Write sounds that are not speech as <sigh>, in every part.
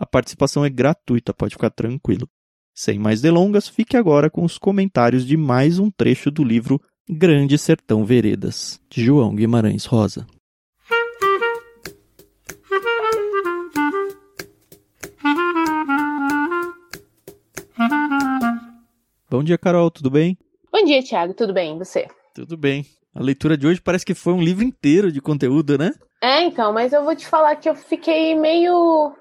A participação é gratuita, pode ficar tranquilo. Sem mais delongas, fique agora com os comentários de mais um trecho do livro Grande Sertão Veredas, de João Guimarães Rosa. Bom dia, Carol, tudo bem? Bom dia, Thiago, tudo bem? E você? Tudo bem. A leitura de hoje parece que foi um livro inteiro de conteúdo, né? É, então, mas eu vou te falar que eu fiquei meio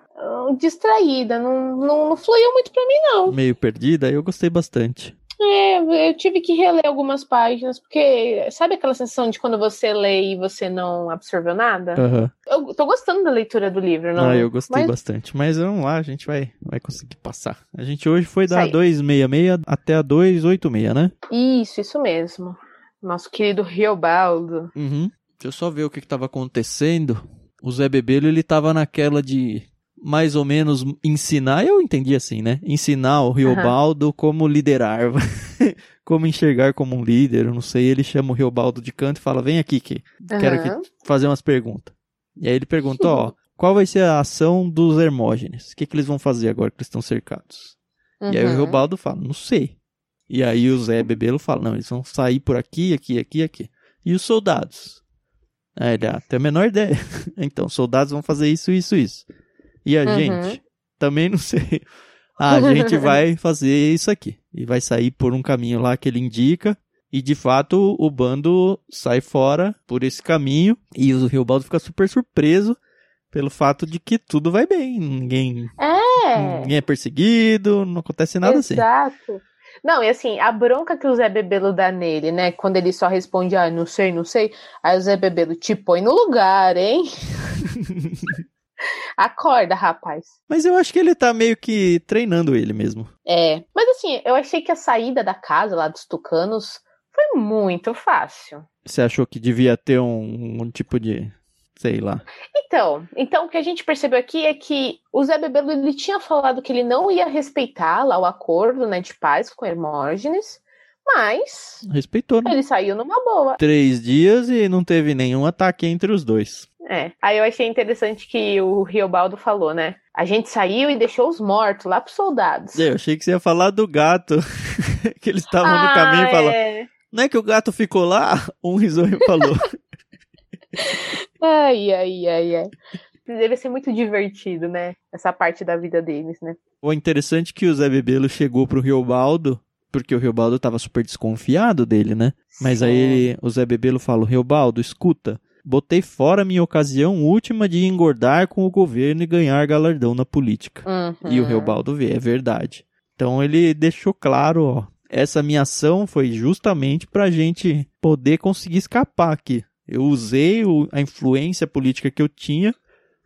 distraída, não, não, não fluiu muito pra mim, não. Meio perdida, eu gostei bastante. É, eu tive que reler algumas páginas, porque sabe aquela sensação de quando você lê e você não absorveu nada? Aham. Eu tô gostando da leitura do livro, não? Ah, eu gostei Mas- bastante. Mas vamos lá, a gente vai, vai conseguir passar. A gente hoje foi da Isso aí. 266 até a 286, né? Isso, isso mesmo. Nosso querido Riobaldo. Uhum. Deixa eu só ver o que, que tava acontecendo. O Zé Bebelo, ele tava naquela de mais ou menos ensinar, eu entendi assim, né? Ensinar o Riobaldo como liderar, <laughs> como enxergar como um líder, eu não sei. Ele chama o Riobaldo de canto e fala: vem aqui que quero Aham. que fazer umas perguntas. E aí ele pergunta, ó, qual vai ser a ação dos Hermógenes? O que, que eles vão fazer agora que eles estão cercados? E aí o Uhum. Riobaldo fala, não sei. E aí o Zé Bebelo fala, não, eles vão sair por aqui, aqui, aqui, aqui. E os soldados? Aí ele, ah, tem a menor ideia. <laughs> então, os soldados vão fazer isso, isso, isso. E a Uhum. gente? Também não <laughs> sei. A gente vai fazer isso aqui. E vai sair por um caminho lá que ele indica. E de fato o bando sai fora por esse caminho. E o Riobaldo fica super surpreso pelo fato de que tudo vai bem. Ninguém, É. ninguém é perseguido, não acontece nada assim. Exato. Não, e assim, a bronca que o Zé Bebelo dá nele, né? Quando ele só responde, ah, não sei, não sei. Aí o Zé Bebelo te põe no lugar, hein? <laughs> Acorda, rapaz. Mas eu acho que ele tá meio que treinando ele mesmo. É. Mas assim, eu achei que a saída da casa lá dos tucanos foi muito fácil. Você achou que devia ter um, um tipo de. Sei lá. Então, então o que a gente percebeu aqui é que o Zé Bebelo ele tinha falado que ele não ia respeitar lá o acordo né, de paz com Hermógenes, mas Respeitou, né? ele saiu numa boa. Três dias e não teve nenhum ataque entre os dois. É. Aí eu achei interessante que o Riobaldo falou, né? A gente saiu e deixou os mortos lá pros soldados. Eu achei que você ia falar do gato. <laughs> que eles estavam no Ah, caminho e falou. é. Não é que o gato ficou lá? <laughs> Um risonho falou. <laughs> Ai, ai, ai, ai. Deve ser muito divertido, né? Essa parte da vida deles, né? o interessante é que o Zé Bebelo chegou pro Riobaldo, porque o Riobaldo tava super desconfiado dele, né? Mas aí Sim. o Zé Bebelo falou: Riobaldo, escuta. Botei fora minha ocasião última de engordar com o governo e ganhar galardão na política. Uhum. E o Reobaldo vê, é verdade. Então ele deixou claro, ó, essa minha ação foi justamente pra gente poder conseguir escapar aqui. Eu usei o- a influência política que eu tinha,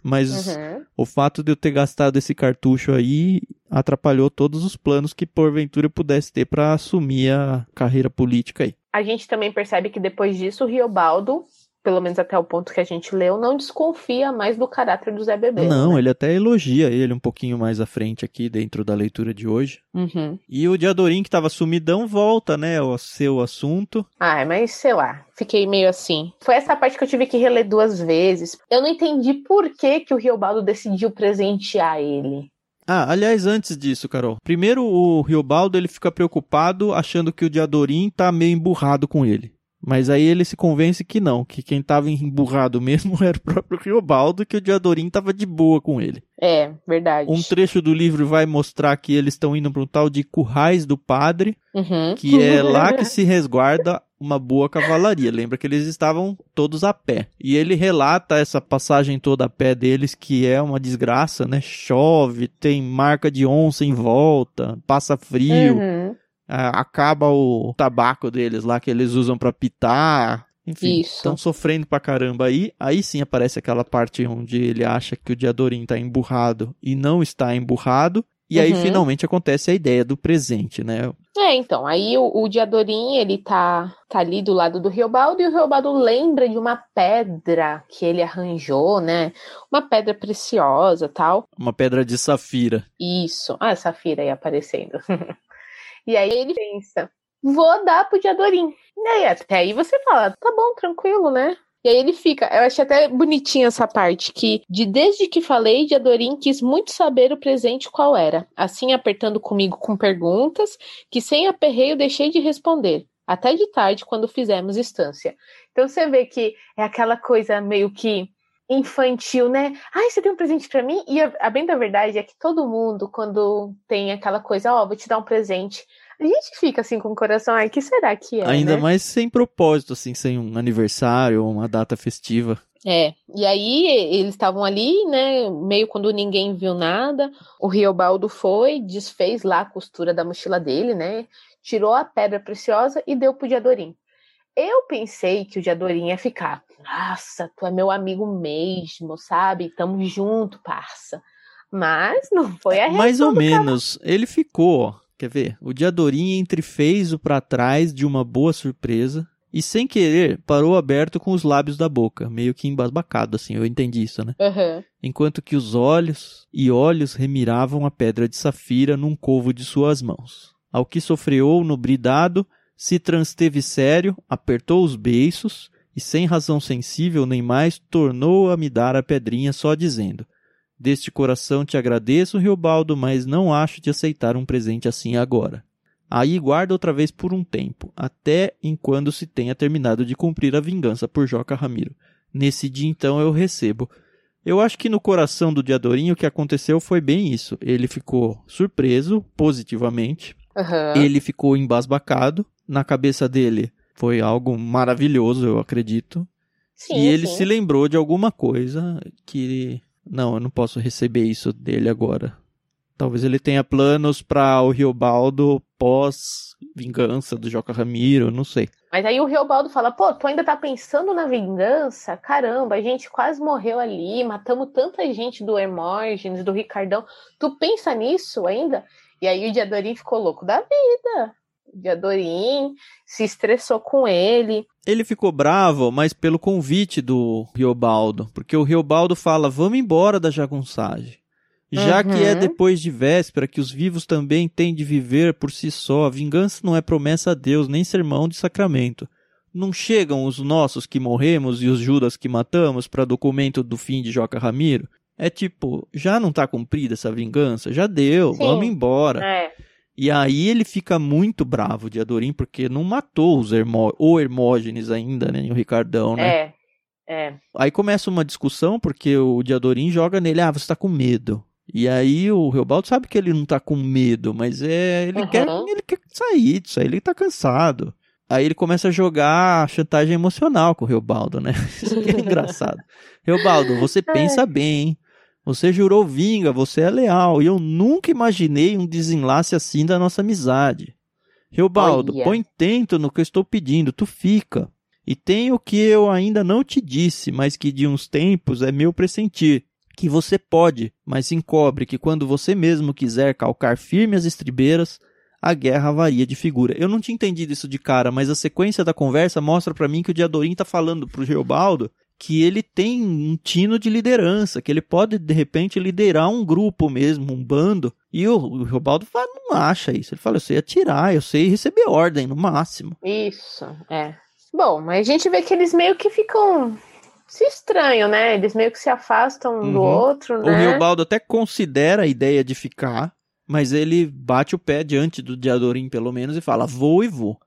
mas Uhum. o fato de eu ter gastado esse cartucho aí atrapalhou todos os planos que porventura eu pudesse ter pra assumir a carreira política aí. A gente também percebe que depois disso o Riobaldo, pelo menos até o ponto que a gente leu, não desconfia mais do caráter do Zé Bebelo. Não, né? ele até elogia ele um pouquinho mais à frente aqui dentro da leitura de hoje. Uhum. E o Diadorim que tava sumidão volta, né, ao seu assunto. Ai, mas sei lá, fiquei meio assim. Foi essa parte que eu tive que reler duas vezes. Eu não entendi por que, que o Riobaldo decidiu presentear ele. Ah, aliás, antes disso, Carol. Primeiro, o Riobaldo ele fica preocupado achando que o Diadorim tá meio emburrado com ele. Mas aí ele se convence que não, que quem tava emburrado mesmo <laughs> era o próprio Riobaldo, que o Diadorim tava de boa com ele. É, verdade. Um trecho do livro vai mostrar que eles estão indo para um tal de Currais do Padre, Uhum. que é lá <laughs> que se resguarda uma boa cavalaria. Lembra que eles estavam todos a pé. E ele relata essa passagem toda a pé deles, que é uma desgraça, né? Chove, tem marca de onça em volta, passa frio, Uhum. Ah, acaba o tabaco deles lá que eles usam pra pitar. Enfim, estão sofrendo pra caramba aí. Aí sim aparece aquela parte onde ele acha que o Diadorim tá emburrado e não está emburrado. E aí, uhum. finalmente, acontece a ideia do presente, né? É, então, aí o, o Diadorim, ele tá, tá ali do lado do Riobaldo, e o Riobaldo lembra de uma pedra que ele arranjou, né? Uma pedra preciosa, tal. Uma pedra de safira. Isso. Ah, safira aí aparecendo. <laughs> e aí ele pensa, vou dar pro Diadorim. E aí, até aí você fala, tá bom, tranquilo, né? E aí ele fica. Eu achei até bonitinha essa parte que, de desde que falei, de Adorim quis muito saber o presente qual era. Assim, apertando comigo com perguntas, que sem aperreio deixei de responder. Até de tarde, quando fizemos instância. Então você vê que é aquela coisa meio que infantil, né? Ai, você tem um presente para mim? E a, a, bem da verdade é que todo mundo, quando tem aquela coisa, ó, oh, vou te dar um presente. A gente fica assim com o coração, ai, que será que é? Ainda né? mais sem propósito, assim, sem um aniversário ou uma data festiva. É, e aí eles estavam ali, né, meio quando ninguém viu nada, o Riobaldo foi, desfez lá a costura da mochila dele, né, tirou a pedra preciosa e deu pro Diadorim. Eu pensei que o Diadorim ia ficar, nossa, tu é meu amigo mesmo, sabe, tamo junto, parça. Mas não foi a reação Mais ou menos, cara. ele ficou, Quer ver? O Diadorim entrefez o para trás de uma boa surpresa e, sem querer, parou aberto com os lábios da boca, meio que embasbacado, assim, eu entendi isso, né? Uhum. Enquanto que os olhos e olhos remiravam a pedra de safira num covo de suas mãos. Ao que sofreou no bridado, se transteve sério, apertou os beiços e, sem razão sensível nem mais, tornou a me dar a pedrinha só dizendo: Deste coração te agradeço, Riobaldo, mas não acho de aceitar um presente assim agora. Aí guarda outra vez por um tempo, até enquanto se tenha terminado de cumprir a vingança por Joca Ramiro. Nesse dia então eu recebo. Eu acho que no coração do Diadorinho o que aconteceu foi bem isso. Ele ficou surpreso, positivamente. Uhum. Ele ficou embasbacado. Na cabeça dele foi algo maravilhoso, eu acredito. Sim, e ele sim. se lembrou de alguma coisa que não, eu não posso receber isso dele agora. Talvez ele tenha planos para o Riobaldo pós vingança do Joca Ramiro, não sei. Mas aí o Riobaldo fala: pô, tu ainda tá pensando na vingança? Caramba, a gente quase morreu ali, matamos tanta gente do Hermógenes, do Ricardão. Tu pensa nisso ainda? E aí o Diadorim ficou louco da vida. O Diadorim se estressou com ele. Ele ficou bravo, mas pelo convite do Riobaldo, porque o Riobaldo fala: "Vamos embora da jagunçagem". Já uhum. que é depois de véspera que os vivos também têm de viver por si só, a vingança não é promessa a Deus, nem sermão de sacramento. Não chegam os nossos que morremos e os Judas que matamos para documento do fim de Joca Ramiro? É tipo, já não tá cumprida essa vingança? Já deu, Sim. vamos embora. É. E aí ele fica muito bravo de Adorim, porque não matou os Hermó o Hermógenes ainda, né? O Ricardão, né? É, é. Aí começa uma discussão, porque o Diadorim joga nele, ah, você tá com medo. E aí o Reobaldo sabe que ele não tá com medo, mas é ele, uhum. quer, ele quer sair disso aí, ele tá cansado. Aí ele começa a jogar chantagem emocional com o Reobaldo, né? <laughs> Isso é engraçado. Reobaldo, você <laughs> pensa bem, hein? Você jurou vinga, você é leal, e eu nunca imaginei um desenlace assim da nossa amizade. Reobaldo, Olha. põe tento no que eu estou pedindo, tu fica. E tem o que eu ainda não te disse, mas que de uns tempos é meu pressentir. Que você pode, mas encobre que quando você mesmo quiser calcar firme as estribeiras, a guerra varia de figura. Eu não tinha entendido isso de cara, mas a sequência da conversa mostra para mim que o Diadorim tá falando pro Geobaldo que ele tem um tino de liderança, que ele pode de repente liderar um grupo mesmo, um bando. E o, o Robaldo fala, não acha isso. Ele fala, eu sei atirar, eu sei receber ordem no máximo. Isso, é. Bom, mas a gente vê que eles meio que ficam se estranham, né? Eles meio que se afastam um uhum. do outro, né? O Riobaldo até considera a ideia de ficar, mas ele bate o pé diante do Diadorim, pelo menos, e fala: vou e vou.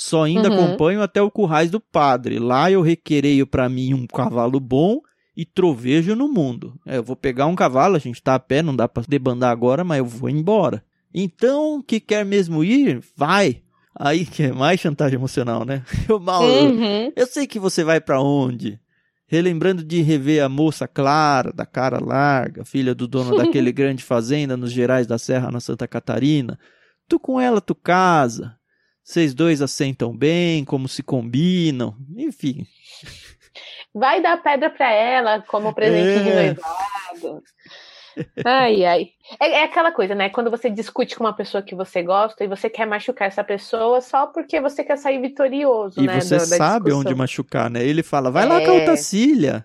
Só ainda uhum. acompanho até o currais do padre. Lá eu requereio para mim um cavalo bom e trovejo no mundo. É, eu vou pegar um cavalo, a gente tá a pé, não dá para debandar agora, mas eu vou embora. Então, que quer mesmo ir, vai. Aí que é mais chantagem emocional, né? <laughs> Eu, Mauro, uhum. eu sei que você vai para onde? Relembrando de rever a moça Clara, da cara larga, filha do dono <laughs> daquele grande fazenda nos Gerais da Serra, na Santa Catarina. Tu com ela tu casa. Vocês dois assentam bem, como se combinam, enfim. Vai dar pedra para ela como presente é. de noivado. Ai, ai. É, é, aquela coisa, né? Quando você discute com uma pessoa que você gosta e você quer machucar essa pessoa só porque você quer sair vitorioso, e né? você do- da sabe onde machucar, né? Ele fala, vai lá com a É. Otacília.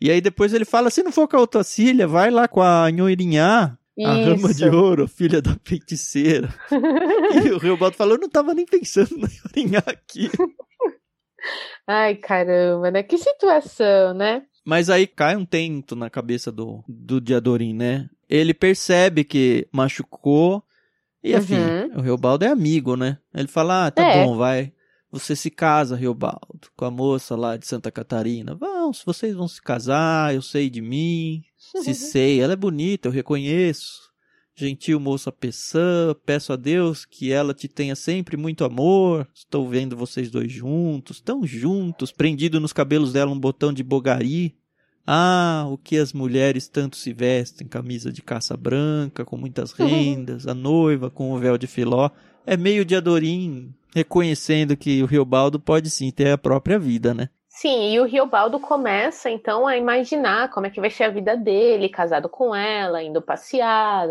E aí depois ele fala, se não for com a Otacília, vai lá com a Nhoirinhá, a rama Isso. de ouro, filha da feiticeira. <laughs> e o Riobaldo falou, eu não tava nem pensando <laughs> na aqui. Ai, caramba, né? Que situação, né? Mas aí cai um tento na cabeça do, do Diadorim, né? Ele percebe que machucou. E afim, Uhum. o Riobaldo é amigo, né? Ele fala: Ah, tá É. bom, vai. Você se casa, Riobaldo, com a moça lá de Santa Catarina. Vão, vocês vão se casar, eu sei de mim. Se sei, ela é bonita, eu reconheço. Gentil moça Peçã, peço a Deus que ela te tenha sempre muito amor. Estou vendo vocês dois juntos, tão juntos, prendido nos cabelos dela um botão de bogari. Ah, o que as mulheres tanto se vestem, camisa de caça branca, com muitas <laughs> rendas, a noiva com o véu de filó. É meio de Adorim reconhecendo que o Riobaldo pode sim ter a própria vida, né? Sim, e o Riobaldo começa então a imaginar como é que vai ser a vida dele, casado com ela, indo passear,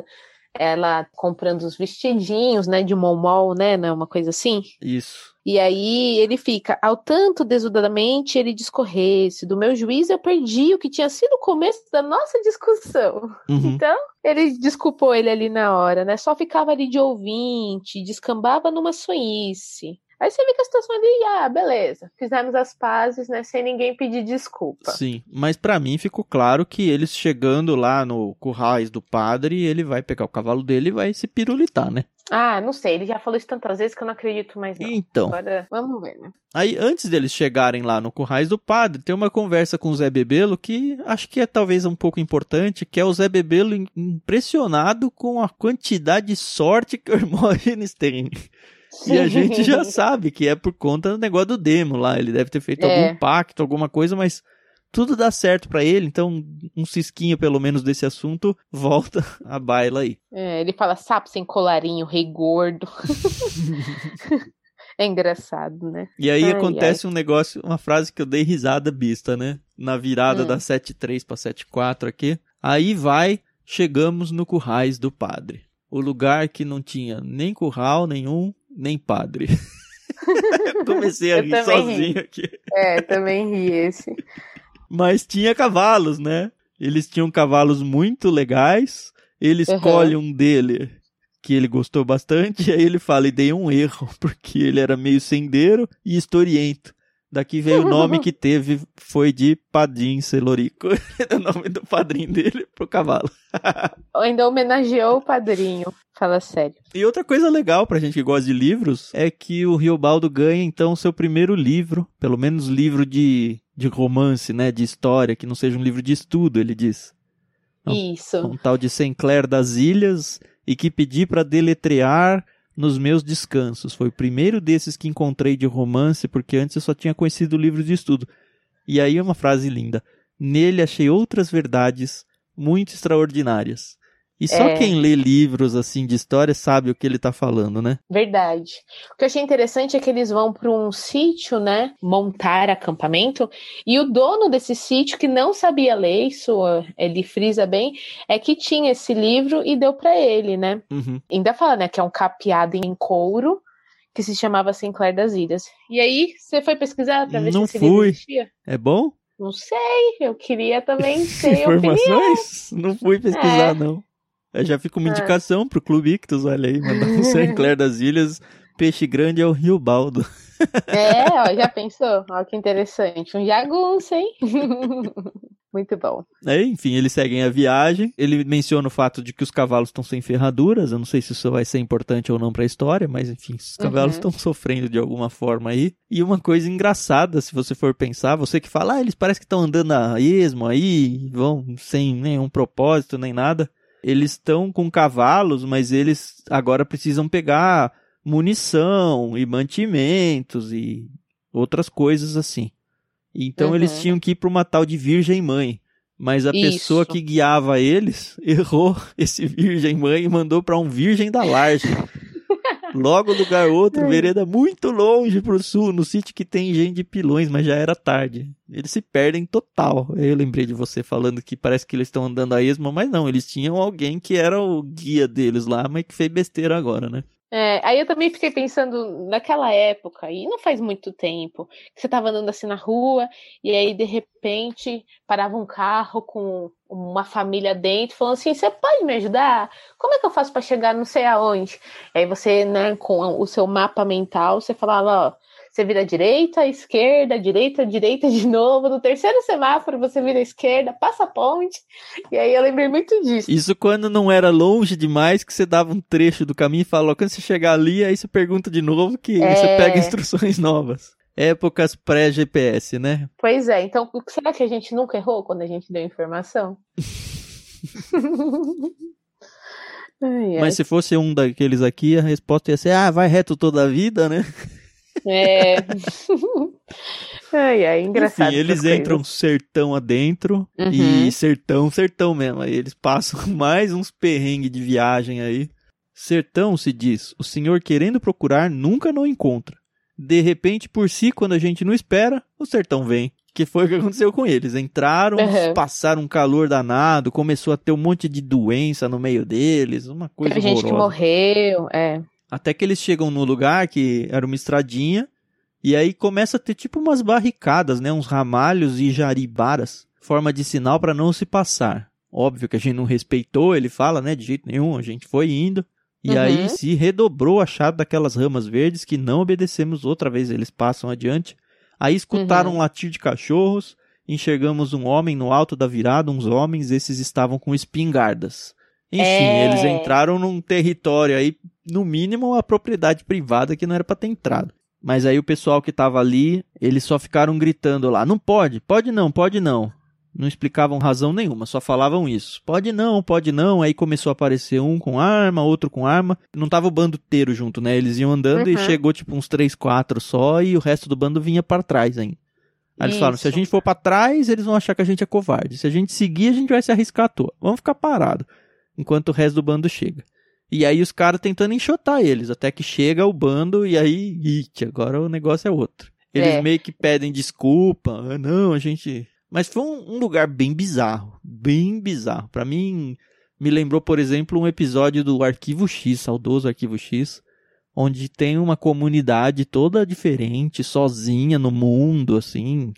ela comprando os vestidinhos, né, de momol, né, né, uma coisa assim. Isso. E aí ele fica, ao tanto desudadamente ele discorresse, do meu juízo eu perdi o que tinha sido o começo da nossa discussão. Uhum. Então, ele desculpou ele ali na hora, né? Só ficava ali de ouvinte, descambava numa sonhice. Aí você fica a situação ali, ah, beleza, fizemos as pazes, né? Sem ninguém pedir desculpa. Sim, mas pra mim ficou claro que eles chegando lá no currais do padre, ele vai pegar o cavalo dele e vai se pirulitar, né? Ah, não sei, ele já falou isso tantas vezes que eu não acredito mais, não. Então, Agora, vamos ver, né? aí antes deles chegarem lá no currais do padre, tem uma conversa com o Zé Bebelo que acho que é talvez um pouco importante, que é o Zé Bebelo im- impressionado com a quantidade de sorte que o Hermógenes <laughs> tem. E a gente já <laughs> sabe que é por conta do negócio do demo lá. Ele deve ter feito É. algum pacto, alguma coisa, mas tudo dá certo pra ele. Então, um cisquinho pelo menos desse assunto volta <laughs> a baila aí. É, ele fala sapo sem colarinho, rei gordo. <laughs> é engraçado, né? E aí Ai, acontece um negócio, uma frase que eu dei risada bista, né? Na virada Hum. da 7.3 pra 7.4 aqui. Aí vai, chegamos no currais do padre. O lugar que não tinha nem curral nenhum, nem padre. <laughs> comecei a rir também ri. sozinho aqui. É, também ri esse. Mas tinha cavalos, né? Eles tinham cavalos muito legais. Ele Uhum. escolhe um dele que ele gostou bastante. E aí ele fala: e dei um erro, <laughs> porque ele era meio sendeiro e historiento. Daqui veio o nome que teve, foi de Padim Celorico. <laughs> o nome do padrinho dele pro cavalo. Ainda homenageou o padrinho. Fala sério. E outra coisa legal pra gente que gosta de livros é que o Riobaldo ganha então seu primeiro livro, pelo menos livro de, de romance, né, de história, que não seja um livro de estudo, ele diz. Não. Isso. Um tal de Sinclair das Ilhas e que pedi pra deletrear nos meus descansos. Foi o primeiro desses que encontrei de romance, porque antes eu só tinha conhecido livros de estudo. E aí uma frase linda. Nele achei outras verdades muito extraordinárias. E só É. quem lê livros assim de história sabe o que ele tá falando, né? Verdade. O que eu achei interessante é que eles vão para um sítio, né? Montar acampamento. E o dono desse sítio, que não sabia ler, isso ó, ele frisa bem, é que tinha esse livro e deu para ele, né? Uhum. Ainda fala, né? Que é um capeado em couro que se chamava Sinclair das Ilhas. E aí, você foi pesquisar para ver Não se esse livro fui. existia? É bom? Não sei, eu queria também <laughs> ter opinião. Informações? Não fui pesquisar, É. não. Eu já fico uma É. indicação pro Clube Ictus, olha aí, mandar um <laughs> Sinclair das Ilhas, peixe grande é o Rio Baldo. É, ó, já pensou? Ó, que interessante. Um jagunço, hein? <laughs> Muito bom. Aí, enfim, eles seguem a viagem. Ele menciona o fato de que os cavalos estão sem ferraduras. Eu não sei se isso vai ser importante ou não pra história, mas enfim, os cavalos Uhum. estão sofrendo de alguma forma aí. E uma coisa engraçada, se você for pensar, você que fala, ah, eles parecem que estão andando a esmo aí, vão sem nenhum propósito nem nada. Eles estão com cavalos, mas eles agora precisam pegar munição e mantimentos e outras coisas assim. Então Uhum. eles tinham que ir para uma tal de Virgem Mãe. Mas a Isso. pessoa que guiava eles <laughs> errou esse Virgem Mãe e mandou para um Virgem da Laje. Logo lugar outro, vereda muito longe pro sul, no sítio que tem gente de pilões, mas já era tarde. Eles se perdem total. Eu lembrei de você falando que parece que eles estão andando a esmo, mas não, eles tinham alguém que era o guia deles lá, mas que fez besteira agora, né? É, aí eu também fiquei pensando naquela época, e não faz muito tempo, que você estava andando assim na rua, e aí de repente parava um carro com uma família dentro, falando assim: você pode me ajudar? Como é que eu faço para chegar não sei aonde? Aí você, né, com o seu mapa mental, você falava: ó você vira direita, esquerda, direita, direita de novo. No terceiro semáforo você vira esquerda, passa a ponte. E aí eu lembrei muito disso. Isso quando não era longe demais, que você dava um trecho do caminho e falou, quando você chegar ali, aí você pergunta de novo que é... você pega instruções <laughs> novas. Épocas pré-GPS, né? Pois é, então será que a gente nunca errou quando a gente deu informação? <laughs> ai, Mas se fosse um daqueles aqui, a resposta ia ser: ah, vai reto toda a vida, né? É. <laughs> ai, ai, engraçado. Enfim, eles entram coisas. sertão adentro uhum. e sertão, sertão mesmo. Aí eles passam <laughs> mais uns perrengues de viagem aí. Sertão, se diz, o senhor querendo procurar nunca não encontra. De repente, por si, quando a gente não espera, o sertão vem. Que foi o que aconteceu com eles. Entraram, uhum. passaram um calor danado, começou a ter um monte de doença no meio deles, uma coisa Teve gente que morreu, é. Até que eles chegam no lugar que era uma estradinha, e aí começa a ter tipo umas barricadas, né? Uns ramalhos e jaribaras, forma de sinal para não se passar. Óbvio que a gente não respeitou, ele fala, né? De jeito nenhum, a gente foi indo. E uhum. aí se redobrou a chave daquelas ramas verdes que não obedecemos outra vez, eles passam adiante. Aí escutaram uhum. um latir de cachorros, enxergamos um homem no alto da virada, uns homens, esses estavam com espingardas. Enfim, é... eles entraram num território aí, no mínimo, a propriedade privada que não era para ter entrado. Mas aí o pessoal que tava ali, eles só ficaram gritando lá: não pode, pode não, pode não. Não explicavam razão nenhuma, só falavam isso. Pode não, pode não. Aí começou a aparecer um com arma, outro com arma. Não tava o bando inteiro junto, né? Eles iam andando uhum. e chegou tipo uns três, quatro só e o resto do bando vinha para trás ainda. Aí eles falaram: se a gente for para trás, eles vão achar que a gente é covarde. Se a gente seguir, a gente vai se arriscar à toa. Vamos ficar parado enquanto o resto do bando chega. E aí os caras tentando enxotar eles, até que chega o bando e aí, it, agora o negócio é outro. Eles é. meio que pedem desculpa, ah, não, a gente. Mas foi um, um lugar bem bizarro, bem bizarro. Para mim, me lembrou, por exemplo, um episódio do Arquivo X, saudoso Arquivo X, onde tem uma comunidade toda diferente, sozinha no mundo, assim,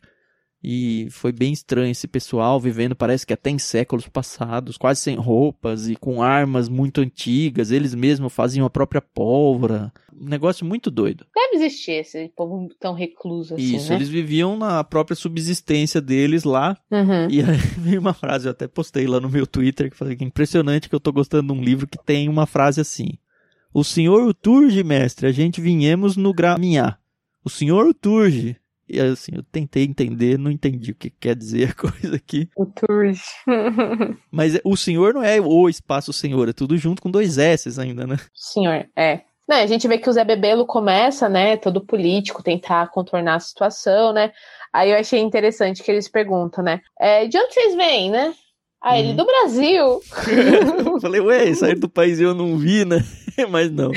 e foi bem estranho esse pessoal vivendo, parece que até em séculos passados, quase sem roupas e com armas muito antigas. Eles mesmos faziam a própria pólvora. Um negócio muito doido. Deve existir esse povo tão recluso assim. Isso, né? eles viviam na própria subsistência deles lá. Uhum. E aí <laughs> veio uma frase, eu até postei lá no meu Twitter, que falei que é impressionante que eu tô gostando de um livro que tem uma frase assim. O senhor Uturge, mestre, a gente vinhemos no graminhar. O senhor Uturge, e assim, eu tentei entender, não entendi o que quer dizer a <laughs> coisa aqui. O Turge. <laughs> Mas o senhor não é o espaço senhor, é tudo junto com dois S ainda, né? Senhor, é. Não, a gente vê que o Zé Bebelo começa, né, todo político, tentar contornar a situação, né? Aí eu achei interessante que eles perguntam, né? É, de onde vocês vêm, né? Ah, ele hum. do Brasil. <laughs> eu falei, ué, sair do país eu não vi, né? Mas não.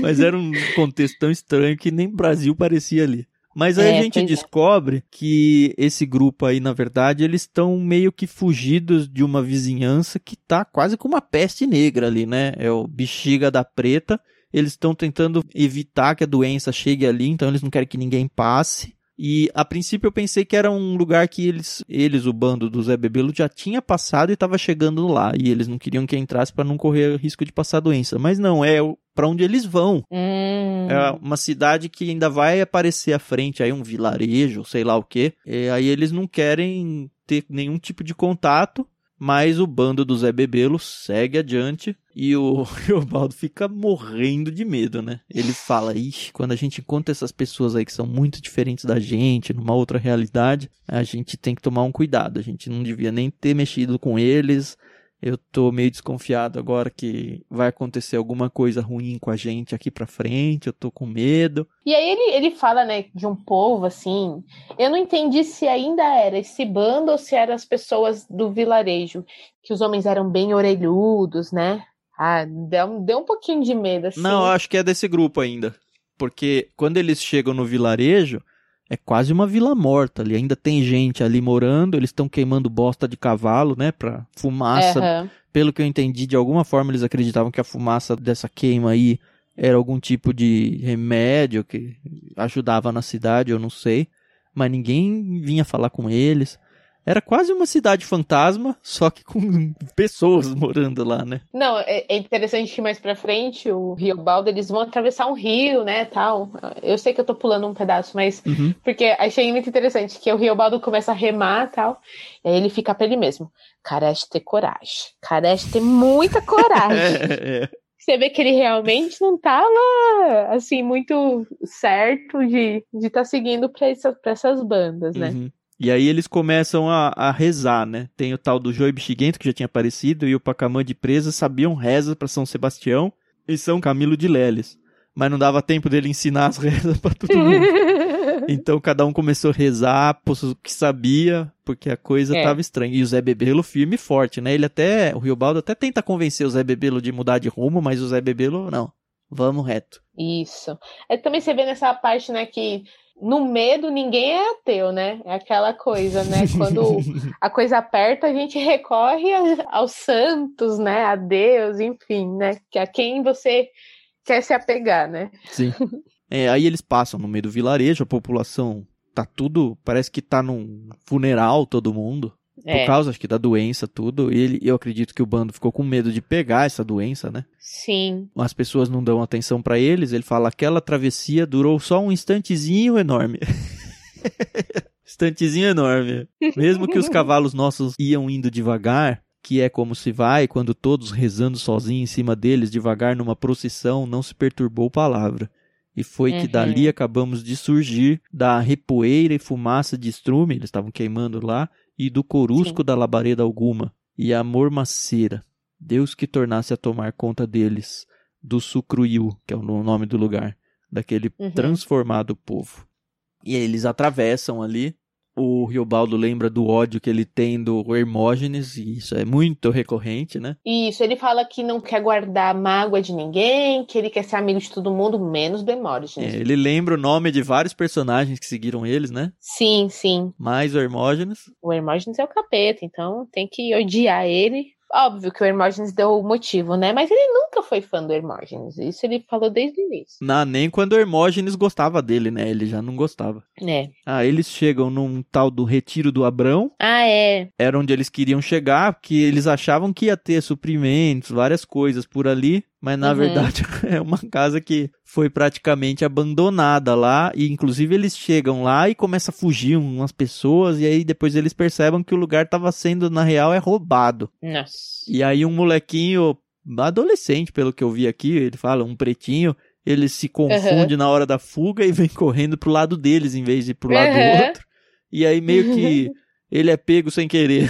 Mas era um contexto tão estranho que nem Brasil parecia ali. Mas aí é, a gente é. descobre é. que esse grupo aí, na verdade, eles estão meio que fugidos de uma vizinhança que tá quase com uma peste negra ali, né? É o bexiga da preta. Eles estão tentando evitar que a doença chegue ali, então eles não querem que ninguém passe. E a princípio eu pensei que era um lugar que eles, eles o bando do Zé Bebelo, já tinha passado e estava chegando lá. E eles não queriam que entrasse para não correr risco de passar doença. Mas não, é para onde eles vão. Hum. É uma cidade que ainda vai aparecer à frente, aí um vilarejo, sei lá o que. Aí eles não querem ter nenhum tipo de contato mas o bando do Zé Bebelo segue adiante <laughs> e o Baldo fica morrendo de medo, né? Ele fala, ixi, quando a gente encontra essas pessoas aí que são muito diferentes da gente, numa outra realidade, a gente tem que tomar um cuidado. A gente não devia nem ter mexido com eles, eu tô meio desconfiado agora que vai acontecer alguma coisa ruim com a gente aqui pra frente, eu tô com medo. E aí ele, ele fala, né, de um povo, assim, eu não entendi se ainda era esse bando ou se eram as pessoas do vilarejo, que os homens eram bem orelhudos, né, Ah, deu, deu um pouquinho de medo, assim. Não, eu acho que é desse grupo ainda. Porque quando eles chegam no vilarejo, é quase uma vila morta ali. Ainda tem gente ali morando, eles estão queimando bosta de cavalo, né? Pra fumaça. Aham. Pelo que eu entendi, de alguma forma eles acreditavam que a fumaça dessa queima aí era algum tipo de remédio que ajudava na cidade, eu não sei. Mas ninguém vinha falar com eles. Era quase uma cidade fantasma, só que com <laughs> pessoas morando lá, né? Não, é, é interessante que mais pra frente o Rio Baldo, eles vão atravessar um rio, né, tal. Eu sei que eu tô pulando um pedaço, mas Uhum. porque achei muito interessante que o Rio Baldo começa a remar, tal. E aí ele fica pra ele mesmo. Carece ter coragem. Carece ter muita coragem. <laughs> É, é. Você vê que ele realmente não tava, assim, muito certo de estar de tá seguindo pra, essa, pra essas bandas, né? Uhum. E aí eles começam a, a rezar, né? Tem o tal do Joey Bexiguento, que já tinha aparecido, e o Pacamã de Presa sabiam reza para São Sebastião e São Camilo de Leles. Mas não dava tempo dele ensinar as <laughs> rezas para todo mundo. <laughs> Então cada um começou a rezar, o que sabia, porque a coisa É. tava estranha. E o Zé Bebelo firme e forte, né? Ele até, o Riobaldo até tenta convencer o Zé Bebelo de mudar de rumo, mas o Zé Bebelo, não, vamos reto. Isso. É também você vê nessa parte, né, que no medo ninguém é ateu, né? É aquela coisa, né? Quando a <laughs> coisa aperta, a gente recorre a- aos santos, né? A Deus, enfim, né? Que a quem você quer se apegar, né? Sim. É, aí eles passam no meio do vilarejo, a população tá tudo, parece que tá num funeral todo mundo. Por É, causa, acho que, da doença, tudo. E ele, eu acredito que o bando ficou com medo de pegar essa doença, né? sim. As pessoas não dão atenção pra eles. Ele fala aquela travessia durou só um instantezinho enorme. <laughs> instantezinho enorme. Mesmo que os <laughs> cavalos nossos iam indo devagar, que é como se vai quando todos rezando sozinhos em cima deles, devagar numa procissão, não se perturbou palavra. E foi que Uhum. dali acabamos de surgir da repoeira e fumaça de estrume, eles estavam queimando lá, e do corusco da labareda alguma, e a mormaceira. Deus que tornasse a tomar conta deles, do Sucruiu, que é o nome do lugar, daquele Uhum. transformado povo. E aí eles atravessam ali. O Riobaldo lembra do ódio que ele tem do Hermógenes, e isso é muito recorrente, né? Isso, ele fala que não quer guardar mágoa de ninguém, que ele quer ser amigo de todo mundo, menos do É, Hermógenes. ele lembra o nome de vários personagens que seguiram eles, né? Sim, sim. Mais o Hermógenes. O Hermógenes é o capeta, então tem que odiar ele. Óbvio que o Hermógenes deu o motivo, né? Mas ele nunca foi fã do Hermógenes. Isso ele falou desde o início. Não, nem quando o Hermógenes gostava dele, né? Ele já não gostava. É. Ah, eles chegam num tal do Retiro do Abrão, Ah, é. era onde eles queriam chegar, porque eles achavam que ia ter suprimentos, várias coisas por ali, mas na Uhum. verdade <laughs> é uma casa que foi praticamente abandonada lá, e inclusive eles chegam lá e começam a fugir umas pessoas, e aí depois eles percebem que o lugar estava sendo, na real, é roubado. Nossa. E aí um molequinho, adolescente, pelo que eu vi aqui, ele fala, um pretinho, ele se confunde na hora da fuga e vem <laughs> correndo pro lado deles em vez de pro lado do Uhum. outro. E aí meio que <laughs> ele é pego sem querer.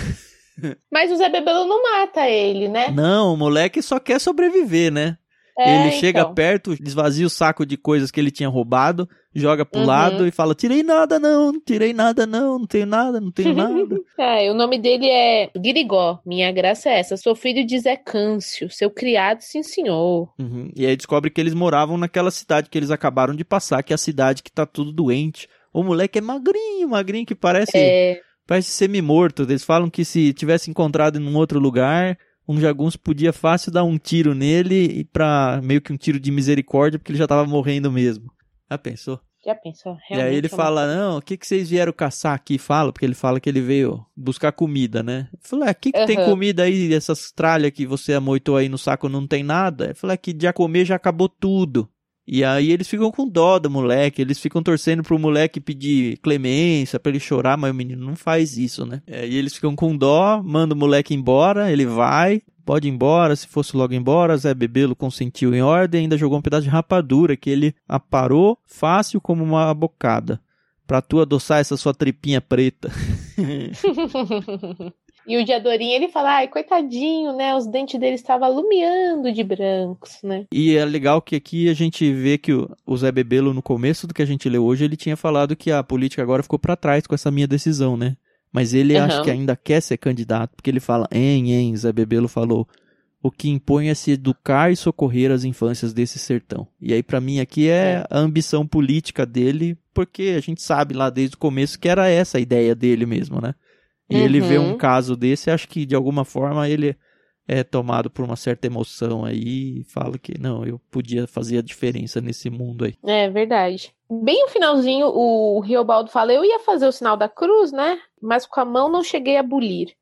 Mas o Zé Bebelo não mata ele, né? Não, o moleque só quer sobreviver, né? É, ele chega então. perto, esvazia o saco de coisas que ele tinha roubado, joga pro Uhum. lado e fala: Tirei nada, não, não tirei nada, não, não tenho nada, não tenho <laughs> nada. É, o nome dele é Guirigó. Minha graça é essa. Sou filho de Zé Câncio, seu criado, sim senhor. Uhum. E aí descobre que eles moravam naquela cidade que eles acabaram de passar, que é a cidade que tá tudo doente. O moleque é magrinho, magrinho, que parece, É, parece semi-morto. Eles falam que se tivesse encontrado em um outro lugar, um jagunço podia fácil dar um tiro nele e pra meio que um tiro de misericórdia, porque ele já tava morrendo mesmo. Já pensou? já pensou? e aí ele Realmente é fala, não, o que, que vocês vieram caçar aqui? Fala, porque ele fala que ele veio buscar comida, né? Eu falei, ah, o que, que tem Aham. comida aí? Essas tralhas que você amoitou aí no saco não tem nada? Eu falei, "É que já comer já acabou tudo. E aí eles ficam com dó do moleque, eles ficam torcendo pro moleque pedir clemência, pra ele chorar, mas o menino não faz isso, né? É, e eles ficam com dó, manda o moleque embora, ele vai, pode ir embora, se fosse logo embora, Zé Bebelo consentiu em ordem, ainda jogou um pedaço de rapadura que ele aparou fácil como uma bocada. Pra tu adoçar essa sua tripinha preta. <laughs> <laughs> e o Diadorim, ele fala, ai, coitadinho, né? Os dentes dele estavam alumiando de brancos, né? E é legal que aqui a gente vê que o, o Zé Bebelo, no começo do que a gente leu hoje, ele tinha falado que a política agora ficou pra trás com essa minha decisão, né? Mas ele Aham. acha que ainda quer ser candidato, porque ele fala, hein, hein, Zé Bebelo falou, o que impõe é se educar e socorrer as infâncias desse sertão. E aí, para mim, aqui é, é, a ambição política dele, porque a gente sabe lá desde o começo que era essa a ideia dele mesmo, né? E uhum. ele vê um uhum. caso desse, acho que de alguma forma ele é tomado por uma certa emoção aí e fala que não, eu podia fazer a diferença nesse mundo aí. É verdade. Bem no finalzinho, o Riobaldo fala: eu ia fazer o sinal da cruz, né? Mas com a mão não cheguei a bulir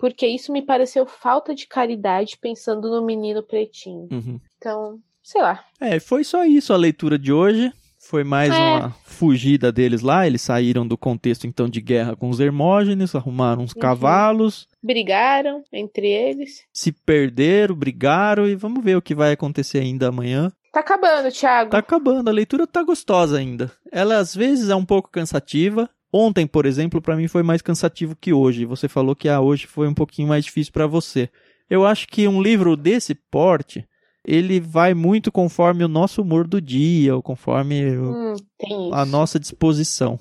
porque isso me pareceu falta de caridade pensando no menino pretinho. Uhum. Então, sei lá. É, foi só isso a leitura de hoje. Foi mais é. uma fugida deles lá. Eles saíram do contexto então de guerra com os Hermógenes, arrumaram uns uhum. cavalos. Brigaram entre eles. Se perderam, brigaram e vamos ver o que vai acontecer ainda amanhã. Tá acabando, Thiago. Tá acabando, a leitura tá gostosa ainda. Ela às vezes é um pouco cansativa, Ontem, por exemplo, para mim foi mais cansativo que hoje. Você falou que ah, hoje foi um pouquinho mais difícil para você. Eu acho que um livro desse porte, ele vai muito conforme o nosso humor do dia, ou conforme hum, a nossa disposição.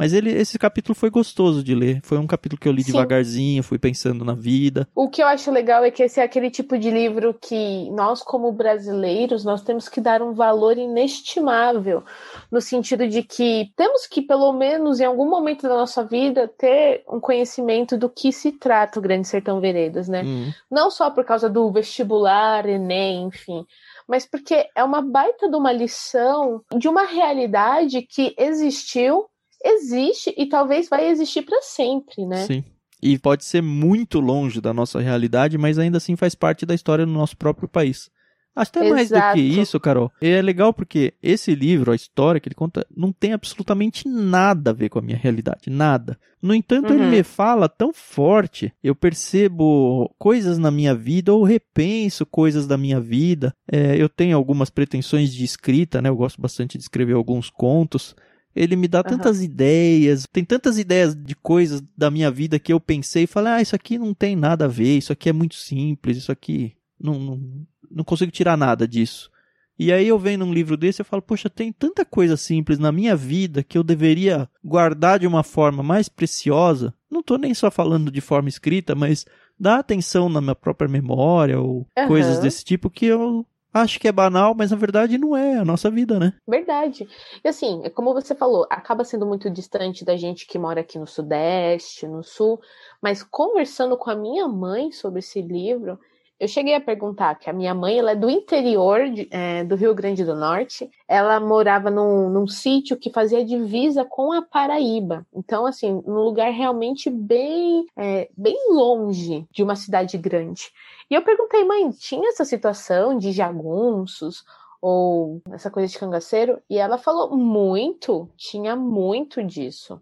Mas ele, esse capítulo foi gostoso de ler. Foi um capítulo que eu li Sim. devagarzinho, fui pensando na vida. O que eu acho legal é que esse é aquele tipo de livro que nós, como brasileiros, nós temos que dar um valor inestimável. No sentido de que temos que, pelo menos em algum momento da nossa vida, ter um conhecimento do que se trata o Grande Sertão Veredas, né? Hum. Não só por causa do vestibular, Enem, enfim mas porque é uma baita de uma lição de uma realidade que existiu existe e talvez vai existir para sempre, né? Sim. E pode ser muito longe da nossa realidade, mas ainda assim faz parte da história do nosso próprio país. Até mais do que isso, Carol. É legal porque esse livro, a história que ele conta, não tem absolutamente nada a ver com a minha realidade. Nada. No entanto, uhum. ele me fala tão forte. Eu percebo coisas na minha vida ou repenso coisas da minha vida. É, eu tenho algumas pretensões de escrita, né? Eu gosto bastante de escrever alguns contos. Ele me dá tantas uhum. ideias, tem tantas ideias de coisas da minha vida que eu pensei e falei, ah, isso aqui não tem nada a ver, isso aqui é muito simples, isso aqui não, não, não consigo tirar nada disso. E aí eu venho num livro desse e falo, poxa, tem tanta coisa simples na minha vida que eu deveria guardar de uma forma mais preciosa. Não estou nem só falando de forma escrita, mas dar atenção na minha própria memória ou uhum. coisas desse tipo que eu acho que é banal, mas na verdade não é, é a nossa vida, né? Verdade. E assim, é como você falou, acaba sendo muito distante da gente que mora aqui no Sudeste, no Sul, mas conversando com a minha mãe sobre esse livro, eu cheguei a perguntar que a minha mãe ela é do interior de, é, do Rio Grande do Norte. Ela morava num, num sítio que fazia divisa com a Paraíba. Então, assim, num lugar realmente bem, é, bem longe de uma cidade grande. E eu perguntei, mãe, tinha essa situação de jagunços ou essa coisa de cangaceiro? E ela falou muito, tinha muito disso.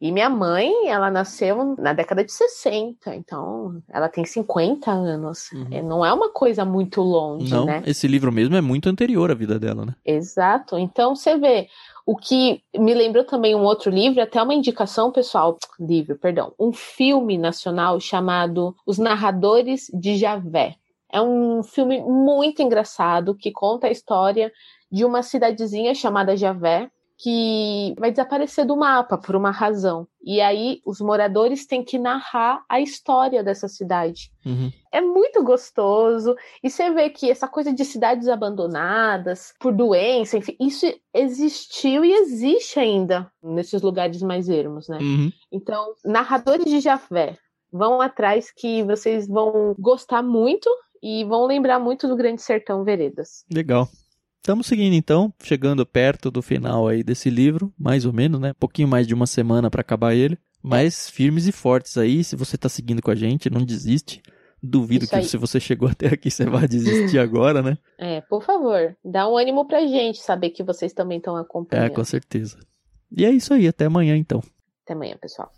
E minha mãe, ela nasceu na década de 60, então ela tem 50 anos. Uhum. É, não é uma coisa muito longe, Não, né? esse livro mesmo é muito anterior à vida dela, né? Exato. Então você vê, o que me lembrou também um outro livro, até uma indicação pessoal, livro, perdão, um filme nacional chamado Os Narradores de Javé. É um filme muito engraçado que conta a história de uma cidadezinha chamada Javé, que vai desaparecer do mapa por uma razão. E aí os moradores têm que narrar a história dessa cidade. Uhum. É muito gostoso. E você vê que essa coisa de cidades abandonadas por doença, enfim, isso existiu e existe ainda nesses lugares mais ermos, né? Uhum. Então, narradores de Javé, vão atrás que vocês vão gostar muito e vão lembrar muito do Grande Sertão Veredas. Legal. Estamos seguindo então, chegando perto do final aí desse livro, mais ou menos, né? Um pouquinho mais de uma semana para acabar ele. Mas firmes e fortes aí, se você está seguindo com a gente, não desiste. Duvido Isso que aí. se você chegou <laughs> até aqui, você vai desistir <laughs> agora, né? É, por favor, dá um ânimo pra gente saber que vocês também estão acompanhando. É, com certeza. E é isso aí, até amanhã então. Até amanhã, pessoal.